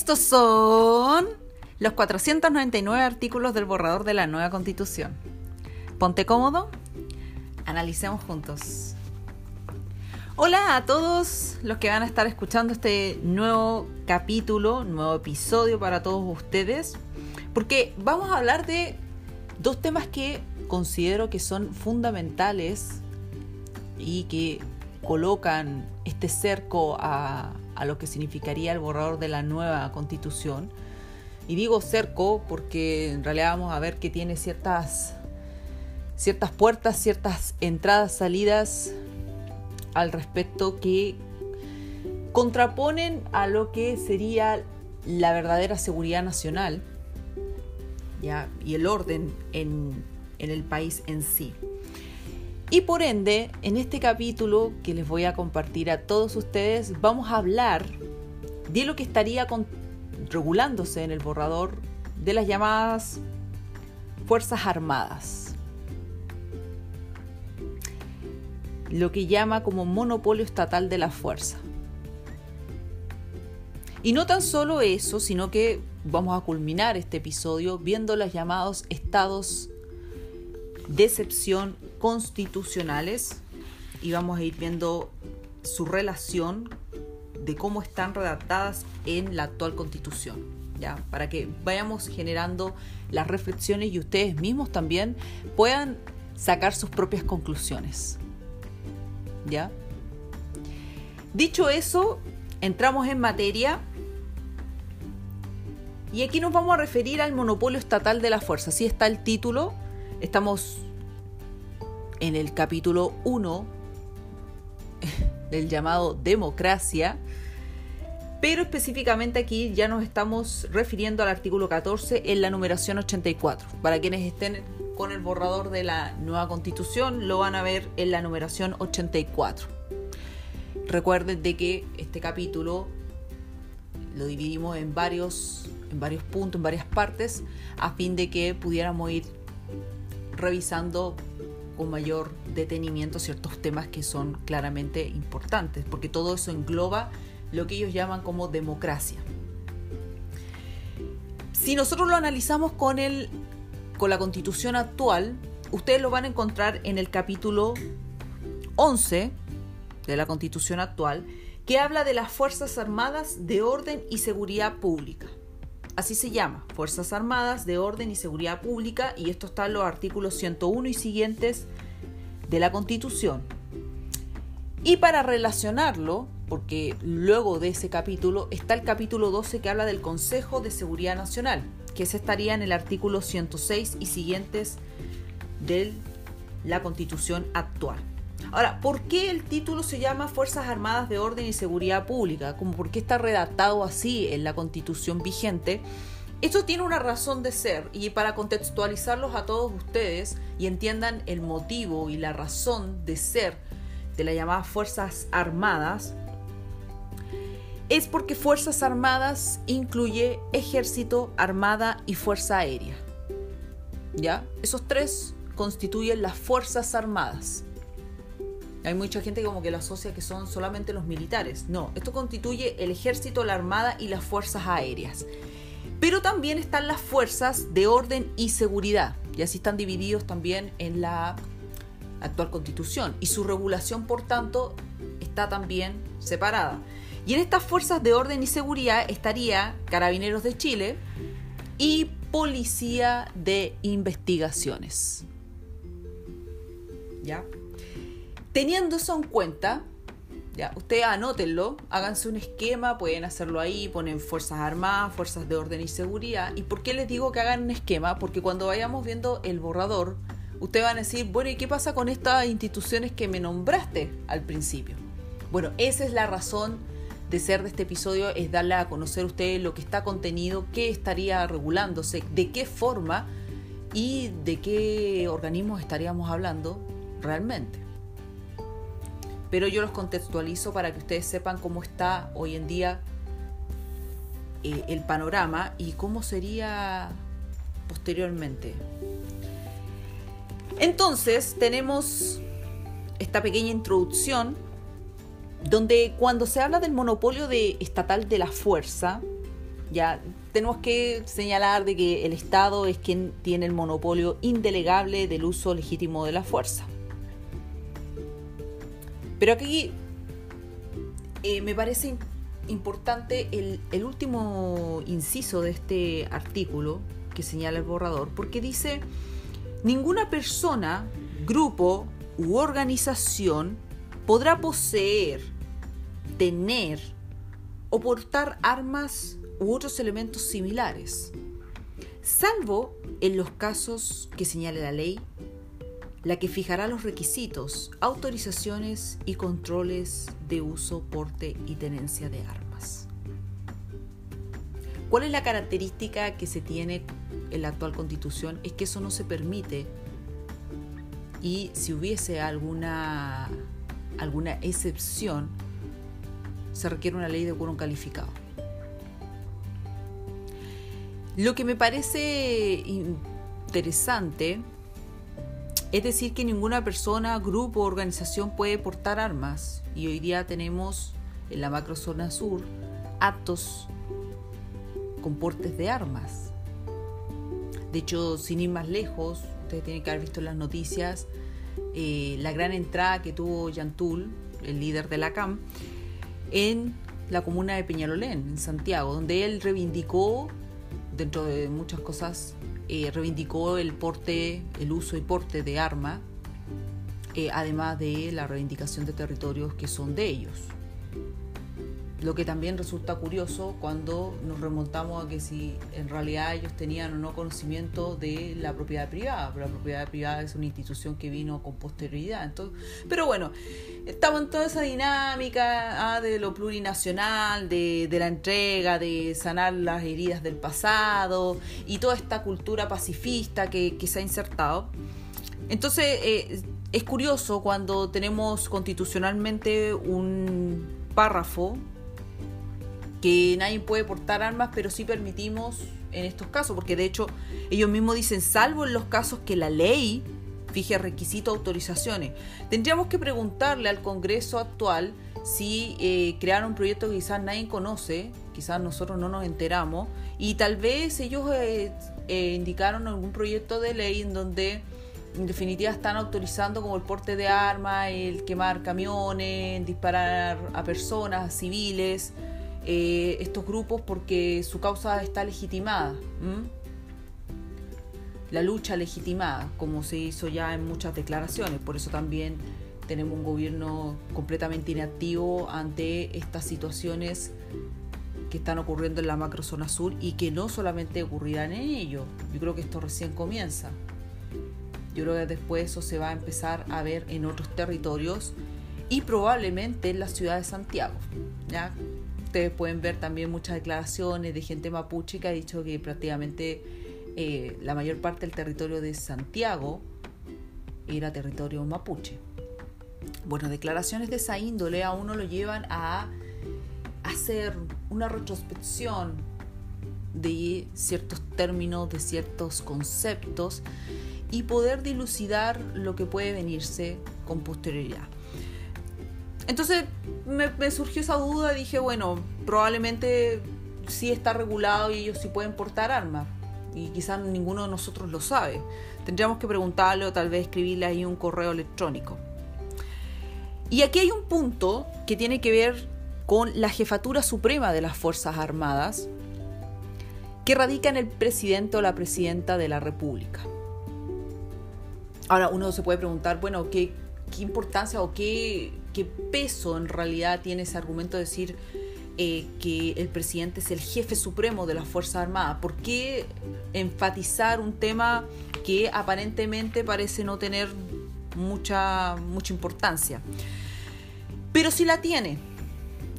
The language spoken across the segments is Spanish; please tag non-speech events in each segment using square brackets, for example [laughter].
Estos son los 499 artículos del borrador de la nueva constitución. Ponte cómodo, analicemos juntos. Hola a todos los que van a estar escuchando este nuevo capítulo, nuevo episodio para todos ustedes, porque vamos a hablar de dos temas que considero que son fundamentales y que colocan este cerco a, a lo que significaría el borrador de la nueva constitución. Y digo cerco porque en realidad vamos a ver que tiene ciertas, ciertas puertas, ciertas entradas, salidas al respecto que contraponen a lo que sería la verdadera seguridad nacional ¿ya? y el orden en, en el país en sí. Y por ende, en este capítulo que les voy a compartir a todos ustedes, vamos a hablar de lo que estaría regulándose en el borrador de las llamadas Fuerzas Armadas. Lo que llama como monopolio estatal de la fuerza. Y no tan solo eso, sino que vamos a culminar este episodio viendo los llamados estados de excepción constitucionales y vamos a ir viendo su relación de cómo están redactadas en la actual constitución, ¿ya? Para que vayamos generando las reflexiones y ustedes mismos también puedan sacar sus propias conclusiones. ¿Ya? Dicho eso, entramos en materia y aquí nos vamos a referir al monopolio estatal de la fuerza. Así está el título. Estamos en el capítulo 1 del llamado democracia, pero específicamente aquí ya nos estamos refiriendo al artículo 14 en la numeración 84. Para quienes estén con el borrador de la nueva constitución, lo van a ver en la numeración 84. Recuerden de que este capítulo lo dividimos en varios, en varios puntos, en varias partes, a fin de que pudiéramos ir revisando con mayor detenimiento ciertos temas que son claramente importantes, porque todo eso engloba lo que ellos llaman como democracia. Si nosotros lo analizamos con, el, con la constitución actual, ustedes lo van a encontrar en el capítulo 11 de la constitución actual, que habla de las Fuerzas Armadas de Orden y Seguridad Pública. Así se llama, Fuerzas Armadas de Orden y Seguridad Pública, y esto está en los artículos 101 y siguientes de la Constitución. Y para relacionarlo, porque luego de ese capítulo está el capítulo 12 que habla del Consejo de Seguridad Nacional, que se estaría en el artículo 106 y siguientes de la Constitución actual. Ahora, ¿por qué el título se llama Fuerzas Armadas de Orden y Seguridad Pública? Como por qué está redactado así en la Constitución vigente. Esto tiene una razón de ser y para contextualizarlos a todos ustedes y entiendan el motivo y la razón de ser de las llamadas Fuerzas Armadas, es porque Fuerzas Armadas incluye Ejército, Armada y Fuerza Aérea. ¿Ya? Esos tres constituyen las Fuerzas Armadas. Hay mucha gente como que lo asocia que son solamente los militares. No, esto constituye el ejército, la armada y las fuerzas aéreas. Pero también están las fuerzas de orden y seguridad. Y así están divididos también en la actual constitución. Y su regulación, por tanto, está también separada. Y en estas fuerzas de orden y seguridad estaría Carabineros de Chile y Policía de Investigaciones. ¿Ya? Teniendo eso en cuenta, ya, ustedes anótenlo, háganse un esquema, pueden hacerlo ahí, ponen Fuerzas Armadas, Fuerzas de Orden y Seguridad. ¿Y por qué les digo que hagan un esquema? Porque cuando vayamos viendo el borrador, ustedes van a decir, bueno, ¿y qué pasa con estas instituciones que me nombraste al principio? Bueno, esa es la razón de ser de este episodio, es darle a conocer a ustedes lo que está contenido, qué estaría regulándose, de qué forma y de qué organismos estaríamos hablando realmente pero yo los contextualizo para que ustedes sepan cómo está hoy en día eh, el panorama y cómo sería posteriormente. Entonces tenemos esta pequeña introducción donde cuando se habla del monopolio de, estatal de la fuerza, Ya tenemos que señalar de que el Estado es quien tiene el monopolio indelegable del uso legítimo de la fuerza. Pero aquí eh, me parece importante el, el último inciso de este artículo que señala el borrador, porque dice, ninguna persona, grupo u organización podrá poseer, tener o portar armas u otros elementos similares, salvo en los casos que señale la ley, la que fijará los requisitos, autorizaciones y controles de uso, porte y tenencia de armas. ¿Cuál es la característica que se tiene en la actual constitución? Es que eso no se permite y si hubiese alguna, alguna excepción, se requiere una ley de quórum calificado. Lo que me parece interesante es decir que ninguna persona, grupo o organización puede portar armas. Y hoy día tenemos en la macrozona sur actos con portes de armas. De hecho, sin ir más lejos, ustedes tienen que haber visto las noticias eh, la gran entrada que tuvo Yantul, el líder de la CAM, en la comuna de Peñalolén, en Santiago, donde él reivindicó dentro de muchas cosas, eh, reivindicó el porte, el uso y porte de arma, eh, además de la reivindicación de territorios que son de ellos. Lo que también resulta curioso cuando nos remontamos a que si en realidad ellos tenían o no conocimiento de la propiedad privada, pero la propiedad privada es una institución que vino con posterioridad. Entonces, pero bueno, estamos en toda esa dinámica ah, de lo plurinacional, de, la entrega, de sanar las heridas del pasado y toda esta cultura pacifista que, se ha insertado. Entonces, eh, es curioso cuando tenemos constitucionalmente un párrafo que nadie puede portar armas, pero sí permitimos en estos casos, porque de hecho ellos mismos dicen, salvo en los casos que la ley fije requisitos, autorizaciones. Tendríamos que preguntarle al Congreso actual si eh, crearon un proyecto que quizás nadie conoce, quizás nosotros no nos enteramos, y tal vez ellos eh, eh, indicaron algún proyecto de ley en donde en definitiva están autorizando como el porte de armas, el quemar camiones, disparar a personas, civiles. Eh, estos grupos porque su causa está legitimada. La lucha legitimada, como se hizo ya en muchas declaraciones. Por eso también tenemos un gobierno completamente inactivo ante estas situaciones que están ocurriendo en la macrozona sur y que no solamente ocurrirán en ello. Yo creo que esto recién comienza. Yo creo que después eso se va a empezar a ver en otros territorios y probablemente en la ciudad de Santiago. ¿ya? Ustedes pueden ver también muchas declaraciones de gente mapuche que ha dicho que prácticamente eh, la mayor parte del territorio de Santiago era territorio mapuche. Bueno, declaraciones de esa índole a uno lo llevan a hacer una retrospección de ciertos términos, de ciertos conceptos y poder dilucidar lo que puede venirse con posterioridad. Entonces me, surgió esa duda, dije, bueno, probablemente sí está regulado y ellos sí pueden portar armas. Y quizás ninguno de nosotros lo sabe. Tendríamos que preguntarle o tal vez escribirle ahí un correo electrónico. Y aquí hay un punto que tiene que ver con la jefatura suprema de las Fuerzas Armadas, que radica en el presidente o la presidenta de la República. Ahora uno se puede preguntar, bueno, ¿qué, qué importancia o qué, qué peso en realidad tiene ese argumento de decir eh, que el presidente es el jefe supremo de las Fuerzas Armadas. ¿Por qué enfatizar un tema que aparentemente parece no tener mucha, mucha importancia? Pero sí la tiene.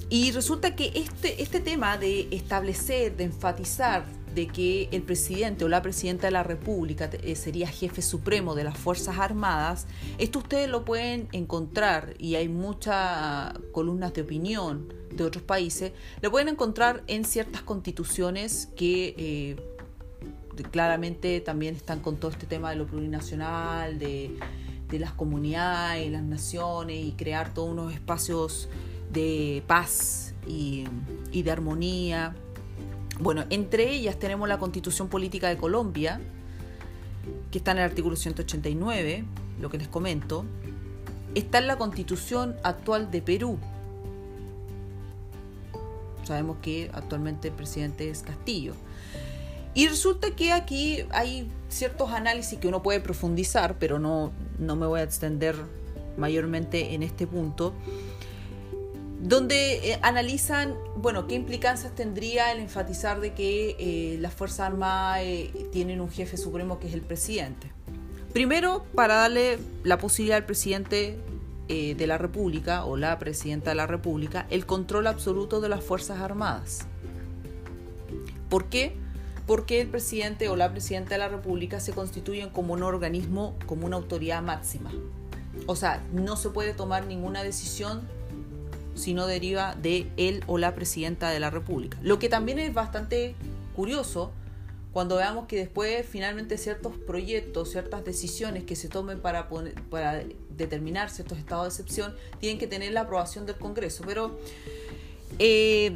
Y resulta que este, este tema de establecer, de enfatizar de que el presidente o la presidenta de la República eh, sería jefe supremo de las Fuerzas Armadas, esto ustedes lo pueden encontrar y hay muchas columnas de opinión de otros países, lo pueden encontrar en ciertas constituciones que eh, claramente también están con todo este tema de lo plurinacional, de, las comunidades, las naciones y crear todos unos espacios de paz y de armonía Bueno, entre ellas tenemos la Constitución Política de Colombia, que está en el artículo 189, lo que les comento. Está en la Constitución actual de Perú. Sabemos que actualmente el presidente es Castillo. Y resulta que aquí hay ciertos análisis que uno puede profundizar, pero no, no me voy a extender mayormente en este punto, donde eh, analizan, bueno, qué implicancias tendría el enfatizar de que eh, las Fuerzas Armadas eh, tienen un jefe supremo que es el presidente. Primero, para darle la posibilidad al presidente de la República o la presidenta de la República el control absoluto de las Fuerzas Armadas. ¿Por qué? porque el presidente o la presidenta de la República se constituyen como un organismo, como una autoridad máxima. O sea, no se puede tomar ninguna decisión si no deriva de él o la presidenta de la República. Lo que también es bastante curioso cuando veamos que después finalmente ciertos proyectos, ciertas decisiones que se tomen para, para determinar ciertos estados de excepción tienen que tener la aprobación del Congreso. Pero eh,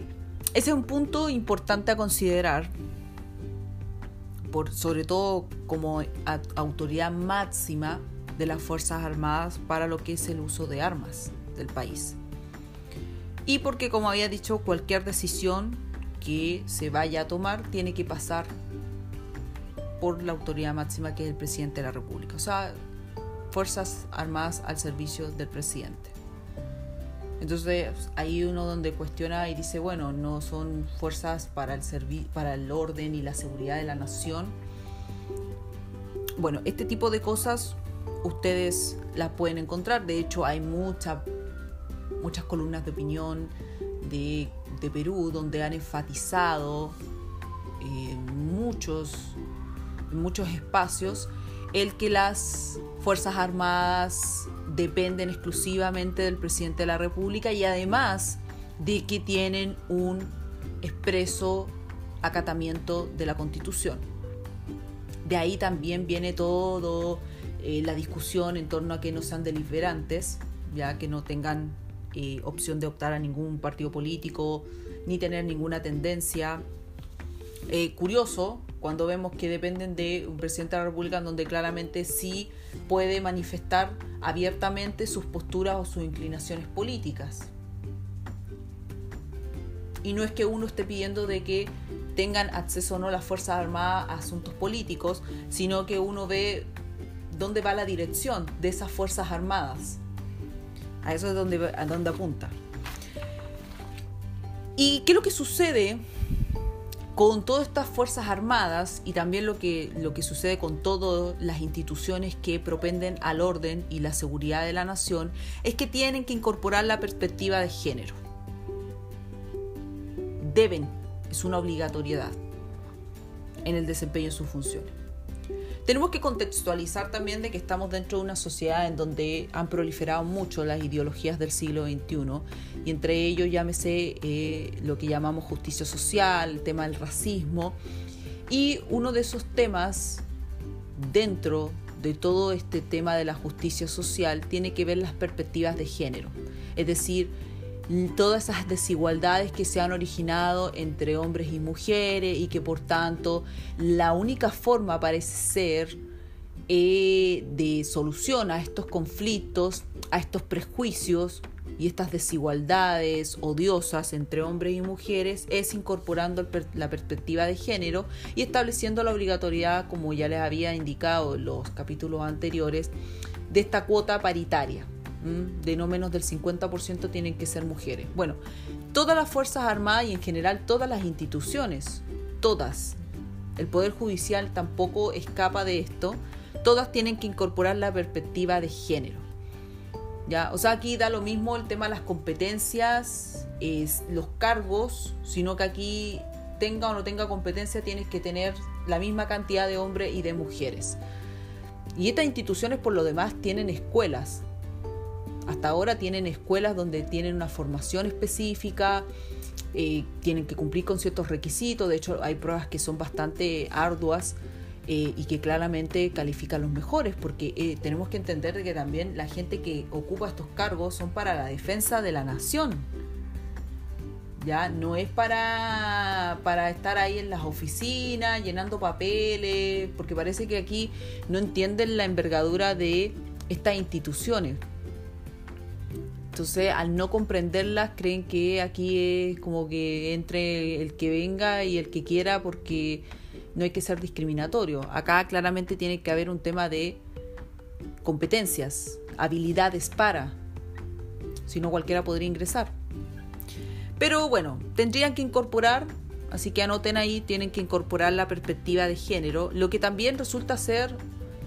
ese es un punto importante a considerar sobre todo como autoridad máxima de las Fuerzas Armadas para lo que es el uso de armas del país. Y porque, como había dicho, cualquier decisión que se vaya a tomar tiene que pasar por la autoridad máxima que es el presidente de la República. O sea, Fuerzas Armadas al servicio del presidente. Entonces ahí uno donde cuestiona y dice, bueno, no son fuerzas para el, para el orden y la seguridad de la nación. Bueno, este tipo de cosas ustedes las pueden encontrar. De hecho, hay muchas columnas de opinión de, Perú donde han enfatizado eh, muchos, muchos espacios el que las Fuerzas Armadas dependen exclusivamente del presidente de la República y además de que tienen un expreso acatamiento de la Constitución. De ahí también viene todo eh, la discusión en torno a que no sean deliberantes, ya que no tengan eh, opción de optar a ningún partido político ni tener ninguna tendencia. Eh, curioso cuando vemos que dependen de un presidente de la República donde claramente sí puede manifestar abiertamente sus posturas o sus inclinaciones políticas. Y no es que uno esté pidiendo de que tengan acceso o no las Fuerzas Armadas a asuntos políticos, sino que uno ve dónde va la dirección de esas Fuerzas Armadas. A eso es donde, a donde apunta. ¿Y qué es lo que sucede con todas estas fuerzas armadas y también lo que, lo que sucede con todas las instituciones que propenden al orden y la seguridad de la nación, es que tienen que incorporar la perspectiva de género. Deben, es una obligatoriedad en el desempeño de sus funciones. Tenemos que contextualizar también de que estamos dentro de una sociedad en donde han proliferado mucho las ideologías del siglo XXI y entre ellos llámese eh, lo que llamamos justicia social, el tema del racismo. Y uno de esos temas dentro de todo este tema de la justicia social tiene que ver las perspectivas de género, es decir, todas esas desigualdades que se han originado entre hombres y mujeres y que por tanto la única forma parece ser eh, de solución a estos conflictos, a estos prejuicios y estas desigualdades odiosas entre hombres y mujeres es incorporando la perspectiva de género y estableciendo la obligatoriedad, como ya les había indicado en los capítulos anteriores, de esta cuota paritaria de no menos del 50% tienen que ser mujeres. Bueno, todas las Fuerzas Armadas y en general todas las instituciones, todas, el Poder Judicial tampoco escapa de esto, todas tienen que incorporar la perspectiva de género. ¿Ya? O sea, aquí da lo mismo el tema de las competencias, es, los cargos, sino que aquí tenga o no tenga competencia tienes que tener la misma cantidad de hombres y de mujeres. Y estas instituciones por lo demás tienen escuelas, hasta ahora tienen escuelas donde tienen una formación específica, eh, tienen que cumplir con ciertos requisitos, de hecho hay pruebas que son bastante arduas eh, y que claramente califican los mejores, porque eh, tenemos que entender que también la gente que ocupa estos cargos son para la defensa de la nación. ya no es para, para estar ahí en las oficinas llenando papeles, porque parece que aquí no entienden la envergadura de estas instituciones. Entonces, al no comprenderlas, creen que aquí es como que entre el que venga y el que quiera, porque no hay que ser discriminatorio. Acá claramente tiene que haber un tema de competencias, habilidades para, si no cualquiera podría ingresar. Pero bueno, tendrían que incorporar, así que anoten ahí, tienen que incorporar la perspectiva de género, lo que también resulta ser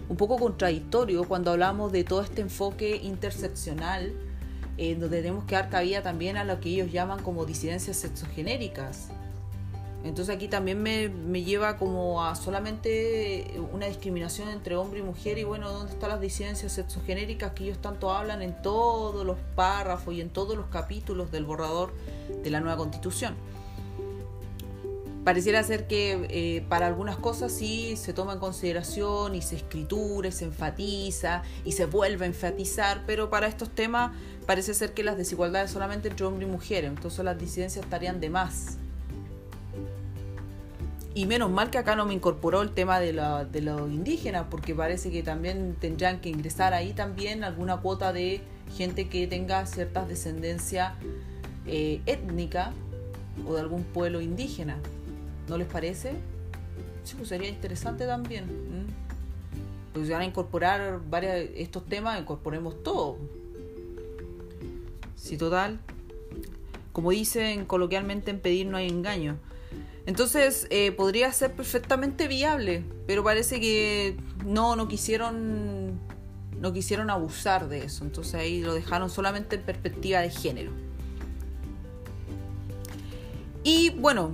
un poco contradictorio cuando hablamos de todo este enfoque interseccional, donde tenemos que dar cabida también a lo que ellos llaman como disidencias sexogenéricas. Entonces aquí también me, me, lleva como a solamente una discriminación entre hombre y mujer y bueno, ¿dónde están las disidencias sexogenéricas que ellos tanto hablan en todos los párrafos y en todos los capítulos del borrador de la nueva constitución? Pareciera ser que eh, para algunas cosas sí se toma en consideración y se escritura y se enfatiza y se vuelve a enfatizar, pero para estos temas parece ser que las desigualdades solamente entre hombre y mujer, entonces las disidencias estarían de más y menos mal que acá no me incorporó el tema de, los indígenas, porque parece que también tendrán que ingresar ahí también alguna cuota de gente que tenga ciertas descendencia eh, étnica o de algún pueblo indígena. ¿No les parece? Sí, pues sería interesante también. Pues si van a incorporar varios estos temas, incorporemos todo. Sí, total. Como dicen coloquialmente, en pedir no hay engaño. Entonces eh, podría ser perfectamente viable, pero parece que no, no quisieron, no quisieron abusar de eso. Entonces ahí lo dejaron solamente en perspectiva de género. Y bueno,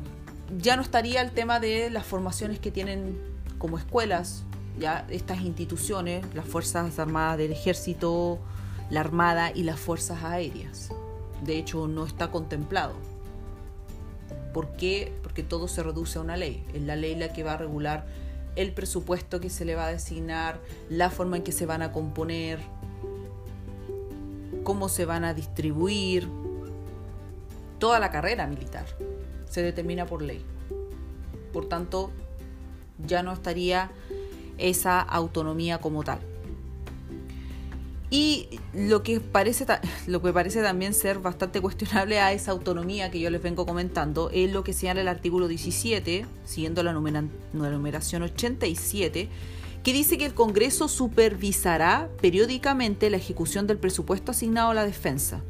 ya no estaría el tema de las formaciones que tienen como escuelas, ya estas instituciones, las Fuerzas Armadas del Ejército, la Armada y las Fuerzas Aéreas. De hecho, no está contemplado. ¿Por qué? Porque todo se reduce a una ley. Es la ley la que va a regular el presupuesto que se le va a designar, la forma en que se van a componer, cómo se van a distribuir. Toda la carrera militar se determina por ley. Por tanto, ya no estaría esa autonomía como tal. Y lo que, parece, [laughs] lo que parece también ser bastante cuestionable a esa autonomía que yo les vengo comentando es lo que señala el artículo 17, siguiendo la, la numeración 87, que dice que el Congreso supervisará periódicamente la ejecución del presupuesto asignado a la defensa,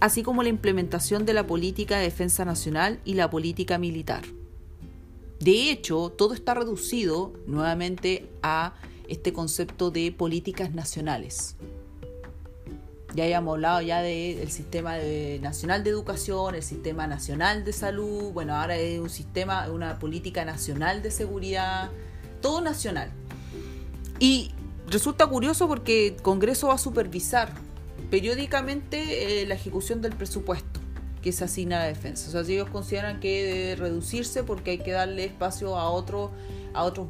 así como la implementación de la política de defensa nacional y la política militar. De hecho, todo está reducido nuevamente a este concepto de políticas nacionales. Ya habíamos hablado ya del sistema nacional de educación, el sistema nacional de salud, bueno, ahora es un sistema, una política nacional de seguridad, todo nacional. Y resulta curioso porque el Congreso va a supervisar periódicamente eh, la ejecución del presupuesto que se asigna a la defensa. O sea, si ellos consideran que debe reducirse porque hay que darle espacio a otros a otros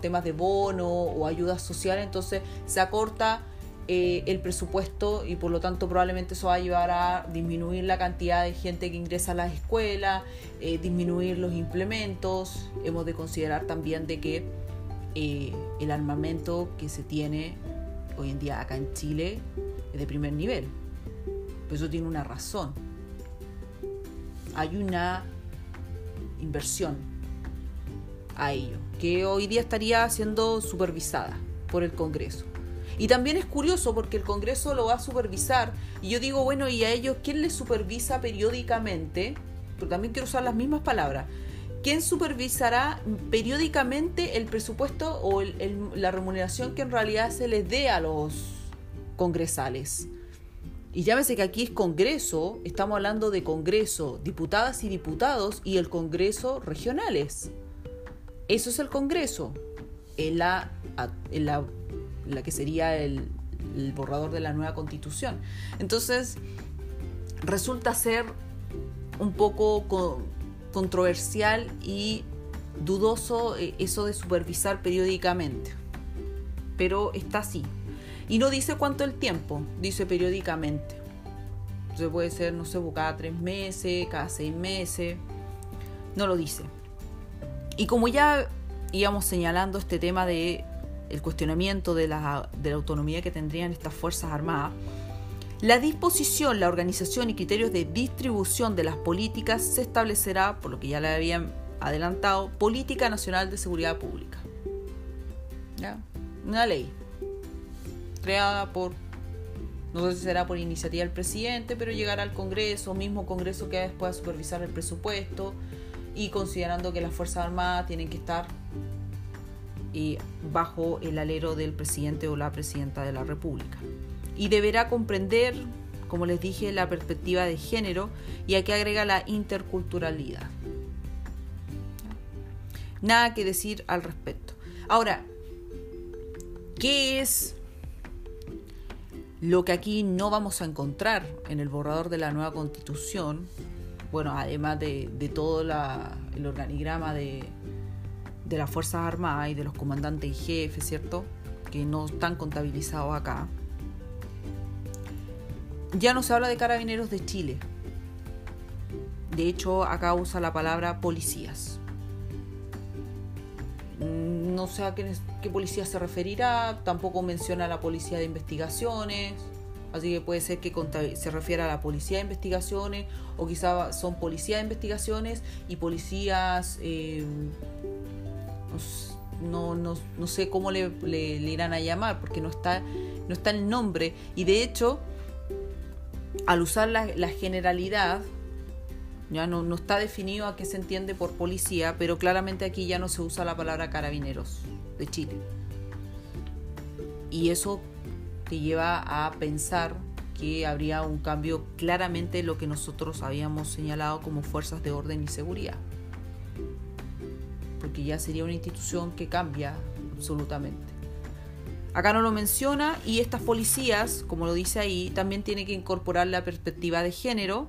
temas de bono o ayudas sociales, entonces se acorta eh, el presupuesto y por lo tanto probablemente eso va a llevar a disminuir la cantidad de gente que ingresa a las escuelas, eh, disminuir los implementos. Hemos de considerar también de que eh, el armamento que se tiene hoy en día acá en Chile es de primer nivel. Pues eso tiene una razón. Hay una inversión a ello, que hoy día estaría siendo supervisada por el Congreso. Y también es curioso porque el Congreso lo va a supervisar. Y yo digo, bueno, ¿y a ellos quién les supervisa periódicamente? Pero también quiero usar las mismas palabras. ¿Quién supervisará periódicamente el presupuesto o la remuneración que en realidad se les dé a los congresales? Y llámese que aquí es Congreso, estamos hablando de Congreso, diputadas y diputados y el Congreso regionales. Eso es el Congreso. En la, en la la que sería el, borrador de la nueva constitución. Entonces, resulta ser un poco controversial y dudoso eh, eso de supervisar periódicamente. Pero está así. Y no dice cuánto el tiempo, dice periódicamente. Entonces puede ser, no sé, cada tres meses, cada seis meses. No lo dice. Y como ya íbamos señalando este tema de el cuestionamiento de la, de la autonomía que tendrían estas Fuerzas Armadas, la disposición, la organización y criterios de distribución de las políticas se establecerá, por lo que ya le habían adelantado, Política Nacional de Seguridad Pública. ¿Ya? Una ley creada por, no sé si será por iniciativa del presidente, pero llegará al Congreso, mismo Congreso que después a supervisar el presupuesto y considerando que las Fuerzas Armadas tienen que estar bajo el alero del presidente o la presidenta de la República. Y deberá comprender, como les dije, la perspectiva de género y aquí agrega la interculturalidad. Nada que decir al respecto. Ahora, ¿qué es lo que aquí no vamos a encontrar en el borrador de la nueva constitución? Bueno, además de, todo el organigrama de, de las Fuerzas Armadas y de los comandantes y jefes, ¿cierto? Que no están contabilizados acá. Ya no se habla de carabineros de Chile. De hecho, acá usa la palabra policías. No sé a qué, policía se referirá, tampoco menciona la policía de investigaciones, así que puede ser que se refiera a la policía de investigaciones o quizá son policías de investigaciones y policías eh, no, no, sé cómo le, irán a llamar, porque no está, no está el nombre. Y de hecho, al usar la, generalidad, ya no, no, está definido a qué se entiende por policía, pero claramente aquí ya no se usa la palabra carabineros de Chile. Y eso te lleva a pensar que habría un cambio claramente en lo que nosotros habíamos señalado como fuerzas de orden y seguridad porque ya sería una institución que cambia absolutamente. Acá no lo menciona y estas policías, como lo dice ahí, también tienen que incorporar la perspectiva de género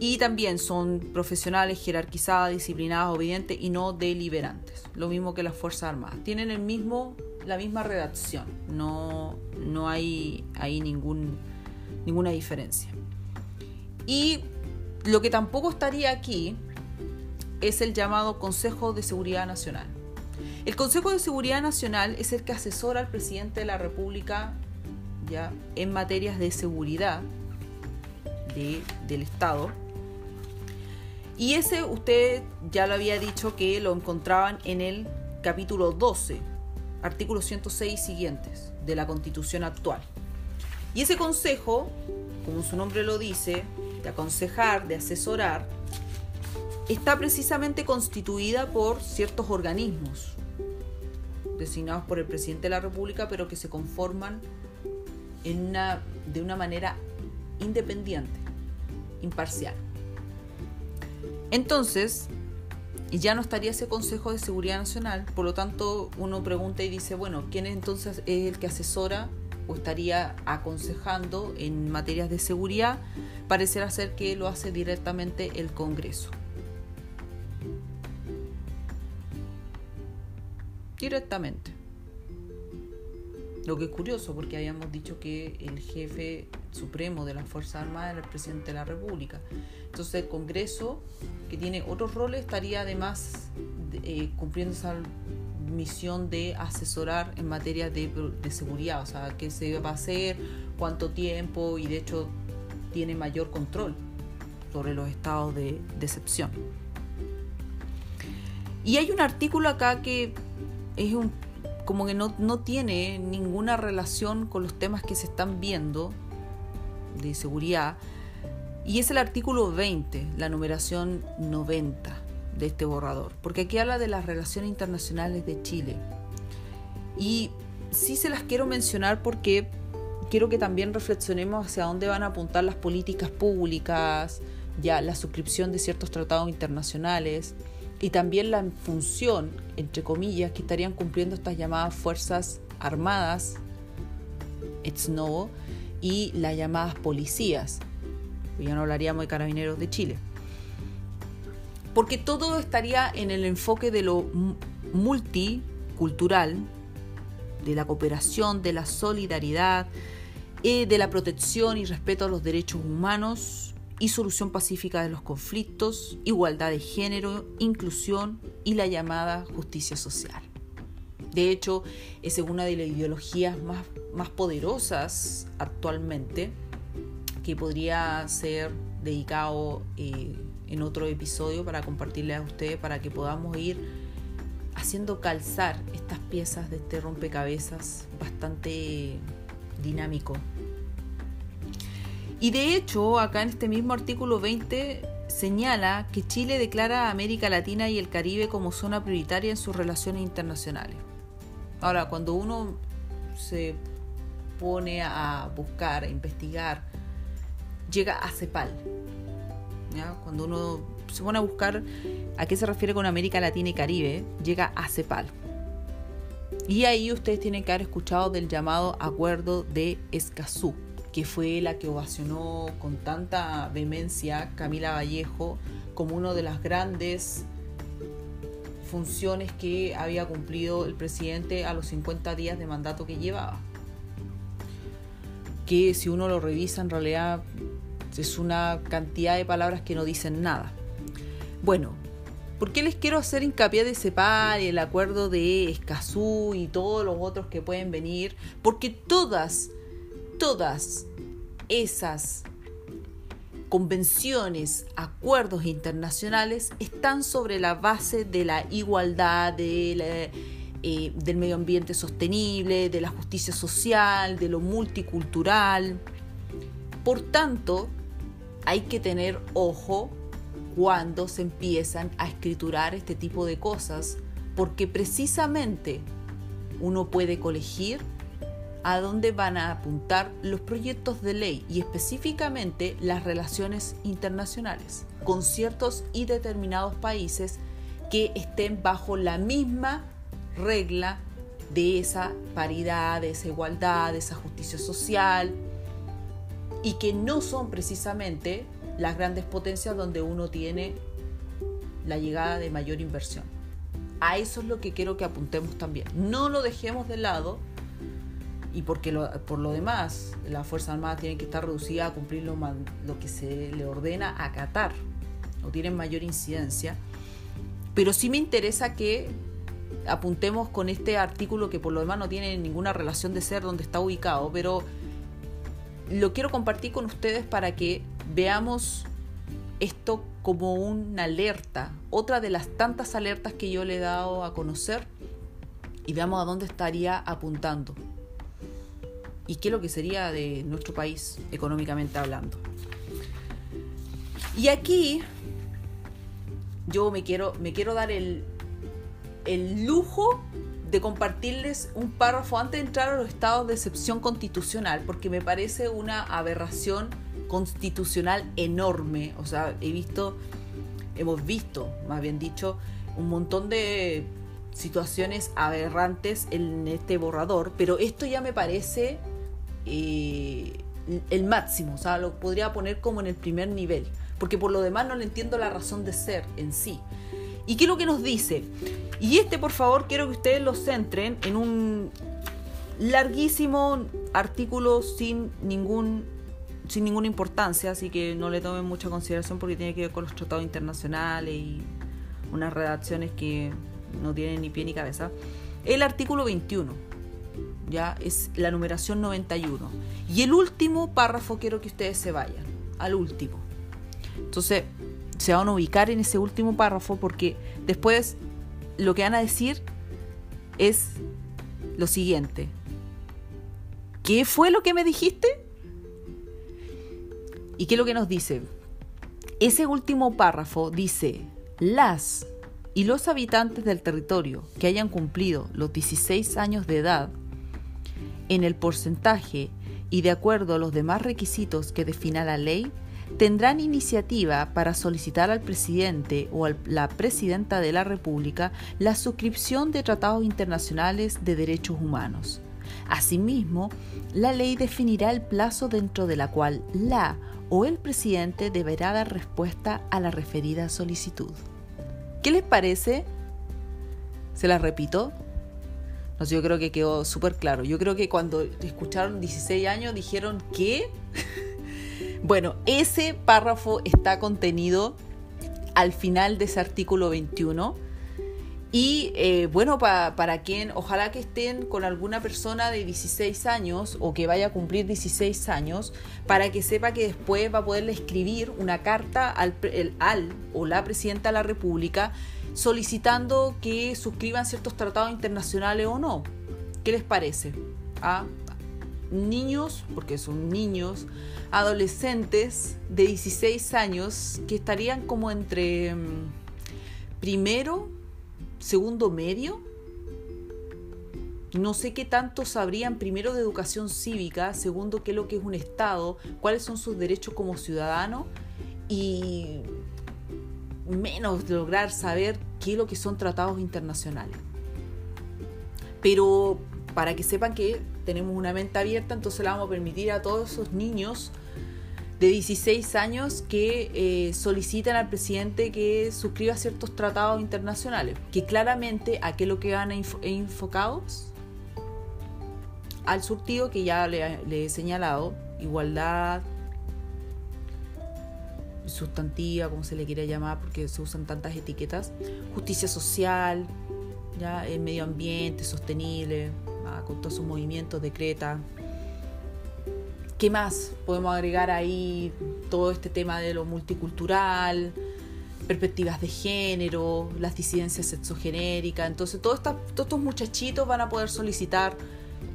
y también son profesionales jerarquizadas, disciplinadas, obedientes y no deliberantes. Lo mismo que las Fuerzas Armadas. Tienen el mismo, la misma redacción. No, no hay ahí ningún, ninguna diferencia. Y lo que tampoco estaría aquí es el llamado Consejo de Seguridad Nacional. El Consejo de Seguridad Nacional es el que asesora al presidente de la República ya en materias de seguridad del Estado. Y ese usted ya lo había dicho que lo encontraban en el capítulo 12, artículo 106 y siguientes de la Constitución actual. Y ese consejo, como su nombre lo dice, de aconsejar, de asesorar, está precisamente constituida por ciertos organismos designados por el presidente de la República, pero que se conforman en una, de una manera independiente, imparcial. Entonces, ya no estaría ese Consejo de Seguridad Nacional, por lo tanto uno pregunta y dice, bueno, ¿quién entonces es el que asesora o estaría aconsejando en materias de seguridad? Parecerá ser que lo hace directamente el Congreso. Directamente. Lo que es curioso porque habíamos dicho que el jefe supremo de las Fuerzas Armadas era el presidente de la República. Entonces el Congreso, que tiene otros roles, estaría además eh, cumpliendo esa misión de asesorar en materia de, seguridad, o sea, qué se va a hacer, cuánto tiempo y de hecho tiene mayor control sobre los estados de, de excepción. Y hay un artículo acá que es un, como que no, tiene ninguna relación con los temas que se están viendo de seguridad. Y es el artículo 20, la numeración 90 de este borrador, porque aquí habla de las relaciones internacionales de Chile. Y sí se las quiero mencionar porque quiero que también reflexionemos hacia dónde van a apuntar las políticas públicas, ya la suscripción de ciertos tratados internacionales, y también la función, entre comillas, que estarían cumpliendo estas llamadas Fuerzas Armadas, ex novo, y las llamadas policías. Ya no hablaríamos de carabineros de Chile. Porque todo estaría en el enfoque de lo multicultural, de la cooperación, de la solidaridad eh, de la protección y respeto a los derechos humanos y solución pacífica de los conflictos, igualdad de género, inclusión y la llamada justicia social. De hecho, es una de las ideologías más, más poderosas actualmente que podría ser dedicado eh, en otro episodio para compartirle a ustedes para que podamos ir haciendo calzar estas piezas de este rompecabezas bastante dinámico. Y de hecho, acá en este mismo artículo 20 señala que Chile declara a América Latina y el Caribe como zona prioritaria en sus relaciones internacionales. Ahora, cuando uno se pone a buscar, a investigar, llega a CEPAL. Cuando uno se pone a buscar a qué se refiere con América Latina y Caribe, llega a CEPAL. Y ahí ustedes tienen que haber escuchado del llamado Acuerdo de Escazú, que fue la que ovacionó con tanta vehemencia Camila Vallejo como una de las grandes funciones que había cumplido el presidente a los 50 días de mandato que llevaba. Que si uno lo revisa en realidad es una cantidad de palabras que no dicen nada. Bueno, ¿por qué les quiero hacer hincapié de CEPAL y el acuerdo de Escazú y todos los otros que pueden venir? Porque todas, todas esas convenciones, acuerdos internacionales están sobre la base de la igualdad, eh, del medio ambiente sostenible, de la justicia social, de lo multicultural. Por tanto, hay que tener ojo cuando se empiezan a escriturar este tipo de cosas, porque precisamente uno puede colegir a dónde van a apuntar los proyectos de ley y específicamente las relaciones internacionales con ciertos y determinados países que estén bajo la misma regla de esa paridad, de esa igualdad, de esa justicia social, y que no son precisamente las grandes potencias donde uno tiene la llegada de mayor inversión. A eso es lo que quiero que apuntemos también. No lo dejemos de lado y porque por lo demás la Fuerza Armada tiene que estar reducida a cumplir lo, que se le ordena a Qatar. No tienen mayor incidencia. Pero sí me interesa que apuntemos con este artículo que por lo demás no tiene ninguna relación de ser donde está ubicado, pero lo quiero compartir con ustedes para que veamos esto como una alerta, otra de las tantas alertas que yo le he dado a conocer y veamos a dónde estaría apuntando y qué es lo que sería de nuestro país económicamente hablando. Y aquí yo me quiero, me quiero dar el, el lujo de compartirles un párrafo antes de entrar a los estados de excepción constitucional, porque me parece una aberración constitucional enorme. O sea, he visto, hemos visto, más bien dicho, un montón de situaciones aberrantes en este borrador, pero esto ya me parece eh, el máximo, o sea, lo podría poner como en el primer nivel, porque por lo demás no le entiendo la razón de ser en sí. ¿Y qué es lo que nos dice? Y este, por favor, quiero que ustedes lo centren en un larguísimo artículo sin ningún sin ninguna importancia, así que no le tomen mucha consideración porque tiene que ver con los tratados internacionales y unas redacciones que no tienen ni pie ni cabeza. El artículo 21, ya es la numeración 91. Y el último párrafo quiero que ustedes se vayan, al último. Entonces, se van a ubicar en ese último párrafo porque después lo que van a decir es lo siguiente. ¿Qué fue lo que me dijiste? ¿Y qué es lo que nos dice? Ese último párrafo dice, las y los habitantes del territorio que hayan cumplido los 16 años de edad en el porcentaje y de acuerdo a los demás requisitos que defina la ley, tendrán iniciativa para solicitar al presidente o a la presidenta de la República la suscripción de tratados internacionales de derechos humanos. Asimismo, la ley definirá el plazo dentro de la cual la o el presidente deberá dar respuesta a la referida solicitud. ¿Qué les parece? Se la repito. No sé, yo creo que quedó súper claro. Yo creo que cuando escucharon 16 años dijeron que... [laughs] bueno, ese párrafo está contenido al final de ese artículo 21 y eh, bueno, para quien, ojalá que estén con alguna persona de 16 años o que vaya a cumplir 16 años, para que sepa que después va a poderle escribir una carta al, al o la presidenta de la República solicitando que suscriban ciertos tratados internacionales o no. ¿Qué les parece? A niños, porque son niños, adolescentes de 16 años que estarían como entre mm, primero segundo medio. No sé qué tanto sabrían primero de educación cívica, segundo qué es lo que es un Estado, cuáles son sus derechos como ciudadano y menos lograr saber qué es lo que son tratados internacionales. Pero para que sepan que tenemos una mente abierta, entonces le vamos a permitir a todos esos niños de 16 años que eh, solicitan al presidente que suscriba ciertos tratados internacionales, que claramente a qué lo que van enfocados. Al surtido que ya le, he señalado, igualdad sustantiva, como se le quiere llamar, porque se usan tantas etiquetas, justicia social, ya el medio ambiente sostenible, ah, con todos sus movimientos, decreta, ¿Qué más podemos agregar ahí? Todo este tema de lo multicultural, perspectivas de género, las disidencias sexogenéricas. Entonces, todos estos muchachitos van a poder solicitar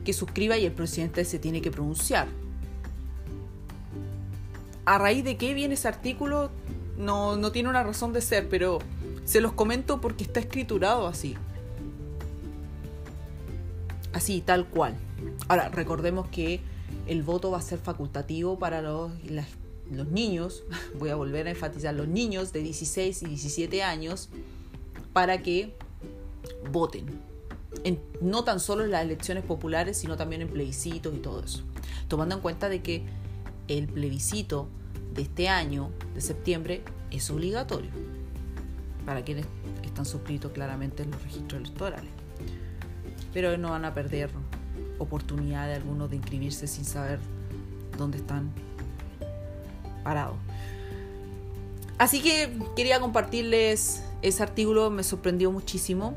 que suscriba y el presidente se tiene que pronunciar. ¿A raíz de qué viene ese artículo? No, no tiene una razón de ser, pero se los comento porque está escriturado así. Así, tal cual. Ahora, recordemos que el voto va a ser facultativo para los, los niños, [laughs] voy a volver a enfatizar, los niños de 16 y 17 años, para que voten. no tan solo en las elecciones populares, sino también en plebiscitos y todo eso. Tomando en cuenta de que el plebiscito de este año, de septiembre, es obligatorio para quienes están suscritos claramente en los registros electorales. Pero no van a perder oportunidad de algunos de inscribirse sin saber dónde están parados. Así que quería compartirles ese artículo, me sorprendió muchísimo.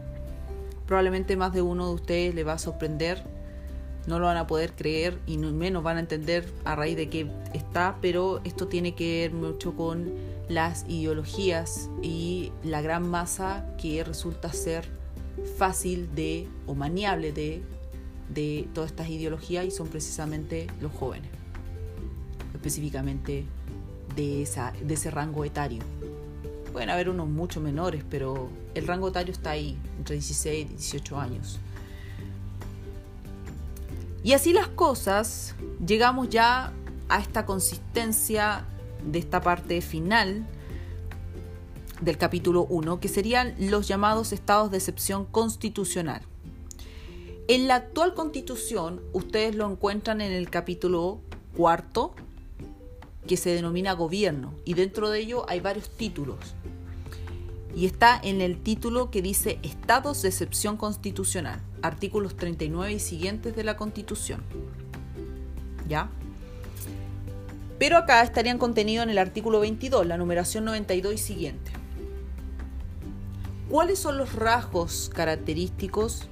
Probablemente más de uno de ustedes le va a sorprender. No lo van a poder creer y no menos van a entender a raíz de qué está, pero esto tiene que ver mucho con las ideologías y la gran masa que resulta ser fácil de o maniable de de todas estas ideologías y son precisamente los jóvenes, específicamente de, esa, de ese rango etario. Pueden haber unos mucho menores, pero el rango etario está ahí, entre 16 y 18 años. Y así las cosas, llegamos ya a esta consistencia de esta parte final del capítulo 1, que serían los llamados estados de excepción constitucional. En la actual constitución, ustedes lo encuentran en el capítulo cuarto, que se denomina gobierno, y dentro de ello hay varios títulos. Y está en el título que dice Estados de excepción constitucional, artículos 39 y siguientes de la constitución. ¿Ya? Pero acá estarían contenidos en el artículo 22, la numeración 92 y siguiente. ¿Cuáles son los rasgos característicos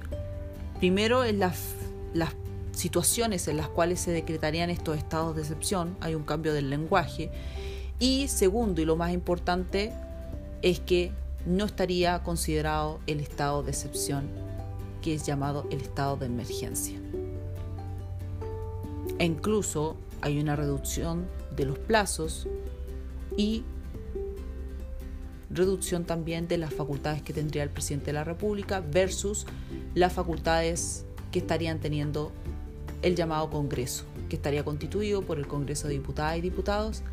Primero, en las, las situaciones en las cuales se decretarían estos estados de excepción, hay un cambio del lenguaje. Y segundo, y lo más importante, es que no estaría considerado el estado de excepción, que es llamado el estado de emergencia. E incluso hay una reducción de los plazos y reducción también de las facultades que tendría el presidente de la República versus las facultades que estarían teniendo el llamado Congreso, que estaría constituido por el Congreso de Diputadas y Diputados,